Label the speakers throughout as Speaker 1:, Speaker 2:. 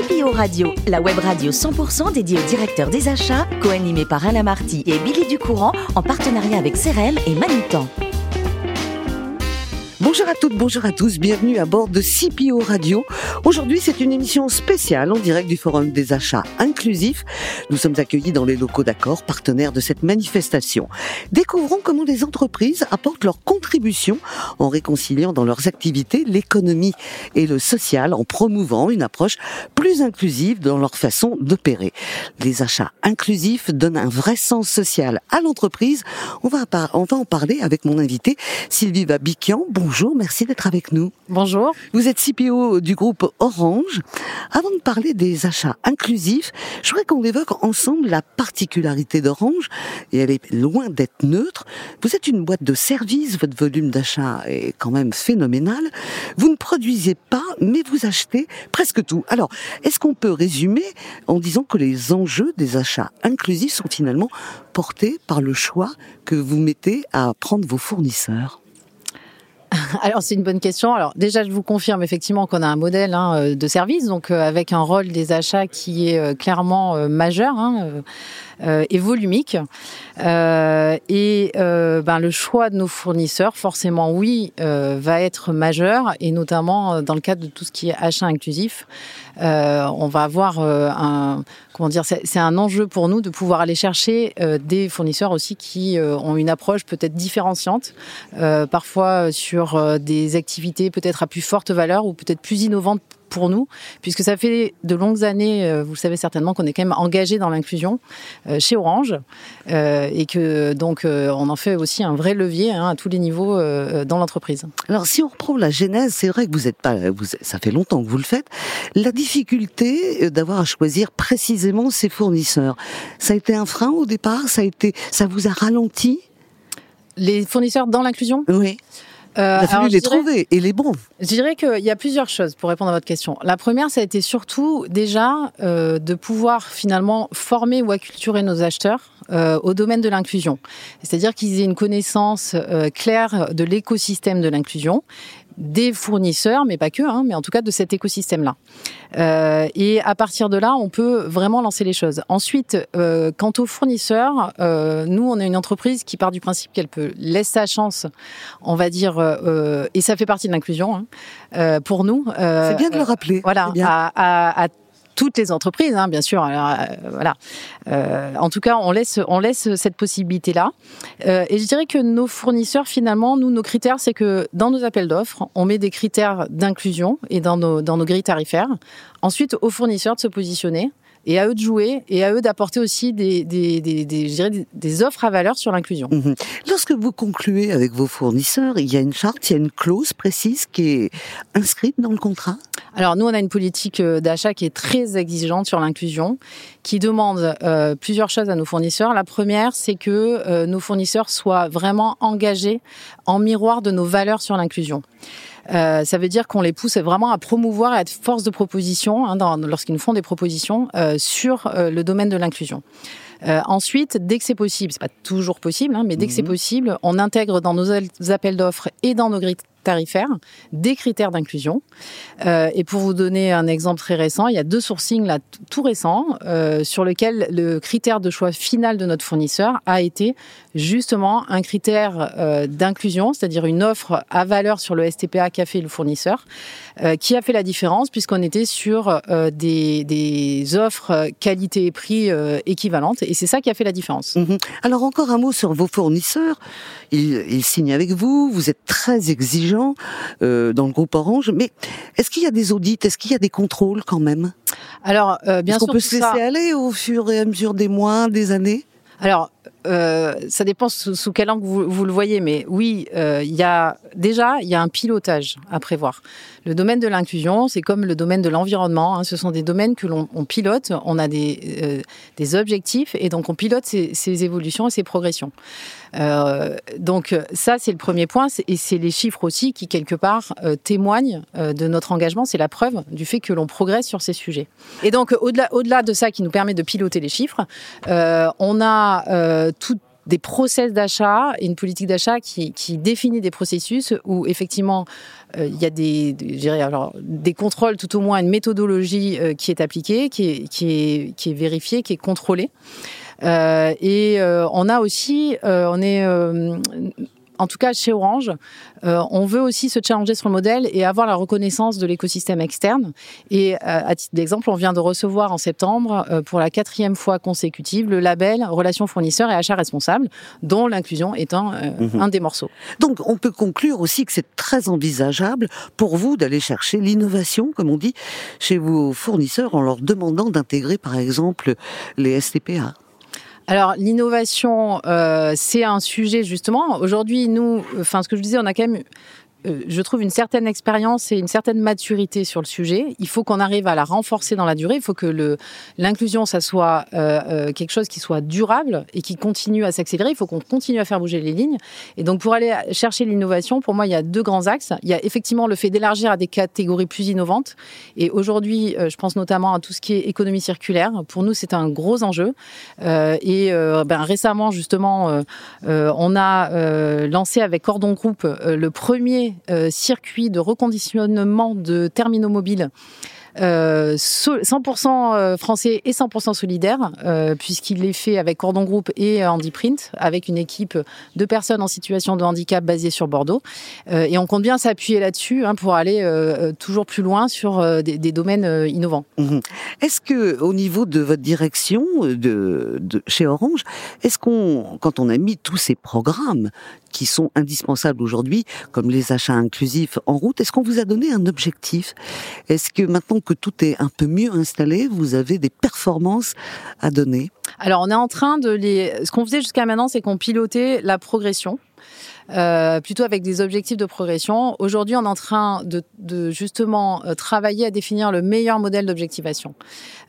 Speaker 1: CPO Radio, la web radio 100% dédiée aux directeurs des achats, co-animée par Alain Marty et Billy Ducourant en partenariat avec CRM et Manutan.
Speaker 2: Bonjour à toutes, bonjour à tous, bienvenue à bord de CPO Radio. Aujourd'hui, c'est une émission spéciale en direct du Forum des achats inclusifs. Nous sommes accueillis dans les locaux d'accord, partenaires de cette manifestation. Découvrons comment les entreprises apportent leur contribution en réconciliant dans leurs activités l'économie et le social, en promouvant une approche plus inclusive dans leur façon d'opérer. Les achats inclusifs donnent un vrai sens social à l'entreprise. On va, en parler avec mon invité Sylvie Babiquian. Bonjour, merci d'être avec nous.
Speaker 3: Bonjour.
Speaker 2: Vous êtes CPO du groupe Orange. Avant de parler des achats inclusifs, je voudrais qu'on évoque ensemble la particularité d'Orange, et elle est loin d'être neutre. Vous êtes une boîte de services, votre volume d'achat est quand même phénoménal. Vous ne produisez pas, mais vous achetez presque tout. Alors, est-ce qu'on peut résumer en disant que les enjeux des achats inclusifs sont finalement portés par le choix que vous mettez à prendre vos fournisseurs?
Speaker 3: alors c'est une bonne question. Alors déjà je vous confirme effectivement qu'on a un modèle hein, euh, de service, donc euh, avec un rôle des achats qui est euh, clairement majeur. Hein, et volumique. Et ben, le choix de nos fournisseurs, forcément oui, va être majeur, et notamment dans le cadre de tout ce qui est achat inclusif. on va avoir un comment dire, c'est un enjeu pour nous de pouvoir aller chercher des fournisseurs aussi qui ont une approche peut-être différenciante, parfois sur des activités peut-être à plus forte valeur ou peut-être plus innovantes pour nous, puisque ça fait de longues années, euh, vous le savez certainement, qu'on est quand même engagé dans l'inclusion euh, chez Orange, euh, et que donc on en fait aussi un vrai levier hein, à tous les niveaux dans l'entreprise.
Speaker 2: Alors si on reprend la genèse, c'est vrai que vous êtes pas, vous, ça fait longtemps que vous le faites. La difficulté d'avoir à choisir précisément ses fournisseurs, ça a été un frein au départ, ça a été, ça vous a ralenti?
Speaker 3: Les fournisseurs dans l'inclusion?
Speaker 2: Oui. Euh, Il a fallu les trouver et les bons.
Speaker 3: Je dirais qu'il y a plusieurs choses pour répondre à votre question. La première, ça a été surtout déjà euh, de pouvoir finalement former ou acculturer nos acheteurs euh, au domaine de l'inclusion. C'est-à-dire qu'ils aient une connaissance euh, claire de l'écosystème de l'inclusion des fournisseurs, mais pas que, hein, mais en tout cas de cet écosystème-là. Euh, et à partir de là, on peut vraiment lancer les choses. Ensuite, euh, quant aux fournisseurs, euh, nous, on est une entreprise qui part du principe qu'elle peut laisser sa chance, on va dire, euh, et ça fait partie de l'inclusion hein, euh, pour nous.
Speaker 2: C'est bien de le rappeler.
Speaker 3: Voilà, à, à, à toutes les entreprises, hein, bien sûr. Alors, euh, voilà. Euh, en tout cas, on laisse, on laisse cette possibilité-là. Euh, et je dirais que nos fournisseurs, finalement, nous, nos critères, c'est que dans nos appels d'offres, on met des critères d'inclusion et dans nos, dans nos grilles tarifaires. Ensuite, aux fournisseurs de se positionner et à eux de jouer et à eux d'apporter aussi des, des, des, des, je dirais des offres à valeur sur l'inclusion.
Speaker 2: Mmh. Lorsque vous concluez avec vos fournisseurs, il y a une charte, il y a une clause précise qui est inscrite dans le contrat?
Speaker 3: Alors nous, on a une politique euh, d'achat qui est très exigeante sur l'inclusion, qui demande euh, plusieurs choses à nos fournisseurs. La première, c'est que euh, nos fournisseurs soient vraiment engagés en miroir de nos valeurs sur l'inclusion. Euh, ça veut dire qu'on les pousse vraiment à promouvoir à être force de proposition hein, lorsqu'ils nous font des propositions euh, sur euh, le domaine de l'inclusion. Euh, ensuite, dès que c'est possible, c'est pas toujours possible, hein, mais dès que c'est mhm. possible, on intègre dans nos appels d'offres et dans nos grilles tarifaires des critères d'inclusion. Euh, et pour vous donner un exemple très récent, il y a deux sourcings là tout récents euh, sur lequel le critère de choix final de notre fournisseur a été justement un critère euh, d'inclusion, c'est-à-dire une offre à valeur sur le STPA qu'a fait le fournisseur, qui a fait la différence puisqu'on était sur des, offres qualité et prix équivalentes et c'est ça qui a fait la différence.
Speaker 2: Mhm. Alors encore un mot sur vos fournisseurs. Ils, ils signent avec vous, vous êtes très euh, dans le groupe Orange, mais est-ce qu'il y a des audits, est-ce qu'il y a des contrôles quand même?
Speaker 3: Alors euh, bien
Speaker 2: sûr, on peut se laisser ça... aller au fur et à mesure des mois, des années?
Speaker 3: Alors, euh, ça dépend sous, quel angle vous, vous le voyez, mais oui, euh, il y a déjà il y a un pilotage à prévoir. Le domaine de l'inclusion, c'est comme le domaine de l'environnement. Hein, ce sont des domaines que l'on pilote. On a des, euh, des objectifs et donc on pilote ces, ces évolutions et ces progressions. Euh, donc ça, c'est le premier point, et c'est les chiffres aussi qui quelque part euh, témoignent euh, de notre engagement. C'est la preuve du fait que l'on progresse sur ces sujets. Et donc au-delà, au-delà de ça, qui nous permet de piloter les chiffres, euh, on a tout des process d'achat une politique d'achat qui, définit des processus où effectivement euh, il y a des, des, contrôles, tout au moins une méthodologie euh, qui est appliquée, qui est, vérifiée, qui est contrôlée. Euh, et euh, on a aussi, on est en tout cas chez Orange, euh, on veut aussi se challenger sur le modèle et avoir la reconnaissance de l'écosystème externe. Et euh, à titre d'exemple, on vient de recevoir en septembre, euh, pour la quatrième fois consécutive, le label Relations fournisseurs et achats responsables, dont l'inclusion est un, mhm. un des morceaux.
Speaker 2: Donc on peut conclure aussi que c'est très envisageable pour vous d'aller chercher l'innovation, comme on dit, chez vos fournisseurs en leur demandant d'intégrer par exemple les STPA.
Speaker 3: Alors l'innovation, euh, c'est un sujet justement. Aujourd'hui, nous, enfin ce que je disais, on a quand même euh, je trouve une certaine expérience et une certaine maturité sur le sujet. Il faut qu'on arrive à la renforcer dans la durée. Il faut que l'inclusion, ça soit euh, euh, quelque chose qui soit durable et qui continue à s'accélérer. Il faut qu'on continue à faire bouger les lignes. Et donc, pour aller chercher l'innovation, pour moi, il y a deux grands axes. Il y a effectivement le fait d'élargir à des catégories plus innovantes. Et aujourd'hui, je pense notamment à tout ce qui est économie circulaire. Pour nous, c'est un gros enjeu. et ben, récemment, justement, on a lancé avec Cordon Group le premier euh, circuit de reconditionnement de terminaux mobiles 100% euh, euh, français et 100% solidaire, puisqu'il est fait avec Cordon Group et Handy Print, avec une équipe de personnes en situation de handicap basée sur Bordeaux. et on compte bien s'appuyer là-dessus hein, pour aller toujours plus loin sur des, domaines innovants.
Speaker 2: Mhm. Est-ce que, au niveau de votre direction de chez Orange, est-ce qu'on, quand on a mis tous ces programmes qui sont indispensables aujourd'hui, comme les achats inclusifs en route, est-ce qu'on vous a donné un objectif? Est-ce que maintenant que tout est un peu mieux installé, vous avez des performances à donner?
Speaker 3: Alors, on est en train de les. Ce qu'on faisait jusqu'à maintenant, c'est qu'on pilotait la progression. Euh, plutôt avec des objectifs de progression. Aujourd'hui, on est en train de, de justement euh, travailler à définir le meilleur modèle d'objectivation.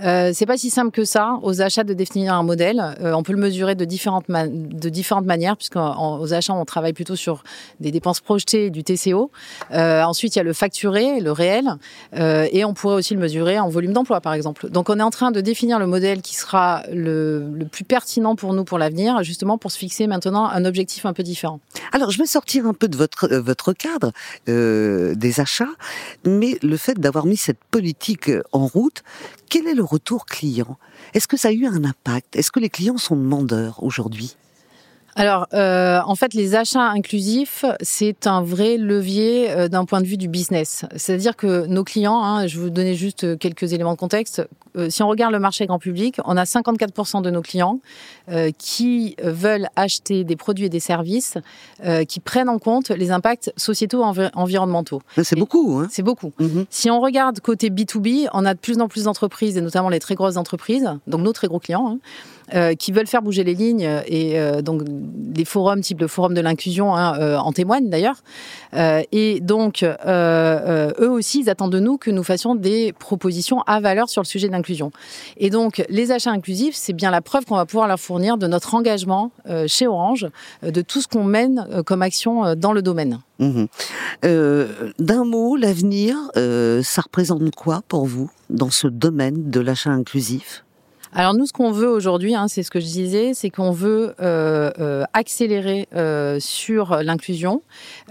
Speaker 3: Euh, c'est pas si simple que ça aux achats de définir un modèle. Euh, on peut le mesurer de différentes de différentes manières, puisqu'aux achats on travaille plutôt sur des dépenses projetées du TCO. Ensuite, il y a le facturé, le réel, et on pourrait aussi le mesurer en volume d'emploi, par exemple. Donc, on est en train de définir le modèle qui sera le, le plus pertinent pour nous pour l'avenir, justement pour se fixer maintenant un objectif un peu différent.
Speaker 2: Alors je vais sortir un peu de votre euh, cadre euh, des achats, mais le fait d'avoir mis cette politique en route, quel est le retour client? Est-ce que ça a eu un impact? Est-ce que les clients sont demandeurs aujourd'hui?
Speaker 3: Alors, euh, en fait, les achats inclusifs, c'est un vrai levier euh, d'un point de vue du business. C'est-à-dire que nos clients, hein, je vais vous donner juste quelques éléments de contexte. Euh, si on regarde le marché grand public, on a 54% de nos clients euh, qui veulent acheter des produits et des services euh, qui prennent en compte les impacts sociétaux envi environnementaux.
Speaker 2: C'est beaucoup. Hein
Speaker 3: c'est beaucoup. Mhm. Si on regarde côté B2B, on a de plus en plus d'entreprises, et notamment les très grosses entreprises, donc nos très gros clients, hein, euh, qui veulent faire bouger les lignes et euh, donc des forums type le forum de l'inclusion hein, euh, en témoignent d'ailleurs. et donc eux aussi ils attendent de nous que nous fassions des propositions à valeur sur le sujet de l'inclusion. Et donc les achats inclusifs, c'est bien la preuve qu'on va pouvoir leur fournir de notre engagement chez Orange, de tout ce qu'on mène comme action dans le domaine.
Speaker 2: Mmh. D'un mot, l'avenir, ça représente quoi pour vous dans ce domaine de l'achat inclusif?
Speaker 3: Alors nous, ce qu'on veut aujourd'hui, hein, c'est ce que je disais, c'est qu'on veut euh, euh, accélérer euh, sur l'inclusion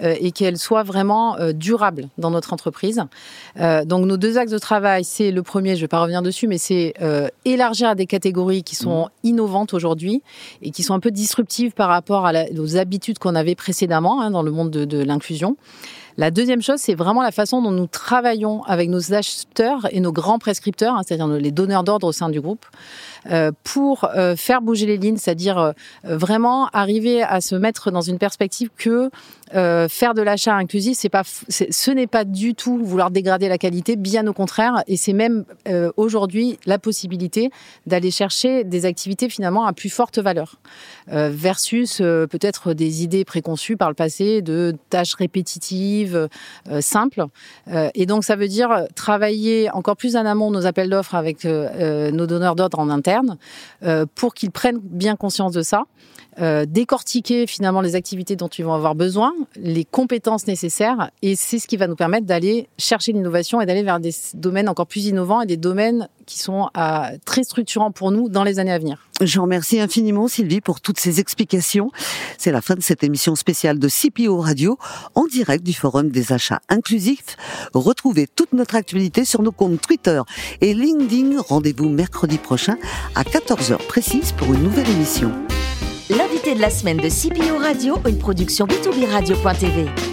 Speaker 3: et qu'elle soit vraiment durable dans notre entreprise. donc nos deux axes de travail, c'est le premier, je ne vais pas revenir dessus, mais c'est élargir à des catégories qui sont mmh. innovantes aujourd'hui et qui sont un peu disruptives par rapport à aux habitudes qu'on avait précédemment hein, dans le monde de, de l'inclusion. La deuxième chose, c'est vraiment la façon dont nous travaillons avec nos acheteurs et nos grands prescripteurs, hein, c'est-à-dire les donneurs d'ordre au sein du groupe, euh, pour euh, faire bouger les lignes, c'est-à-dire euh, vraiment arriver à se mettre dans une perspective que faire de l'achat inclusif, ce n'est pas du tout vouloir dégrader la qualité, bien au contraire, et c'est même aujourd'hui la possibilité d'aller chercher des activités finalement à plus forte valeur, versus peut-être des idées préconçues par le passé de tâches répétitives, simples. et donc ça veut dire travailler encore plus en amont nos appels d'offres avec nos donneurs d'ordre en interne euh, pour qu'ils prennent bien conscience de ça, euh, décortiquer finalement les activités dont ils vont avoir besoin, les compétences nécessaires, et c'est ce qui va nous permettre d'aller chercher l'innovation et d'aller vers des domaines encore plus innovants et des domaines qui sont très structurants pour nous dans les années à venir.
Speaker 2: Je remercie infiniment Sylvie pour toutes ces explications. C'est la fin de cette émission spéciale de CPO Radio en direct du Forum des achats inclusifs. Retrouvez toute notre actualité sur nos comptes Twitter et LinkedIn. Rendez-vous mercredi prochain à 14h précise pour une nouvelle émission.
Speaker 1: L'invité de la semaine de CPO Radio, une production b2b radio.tv.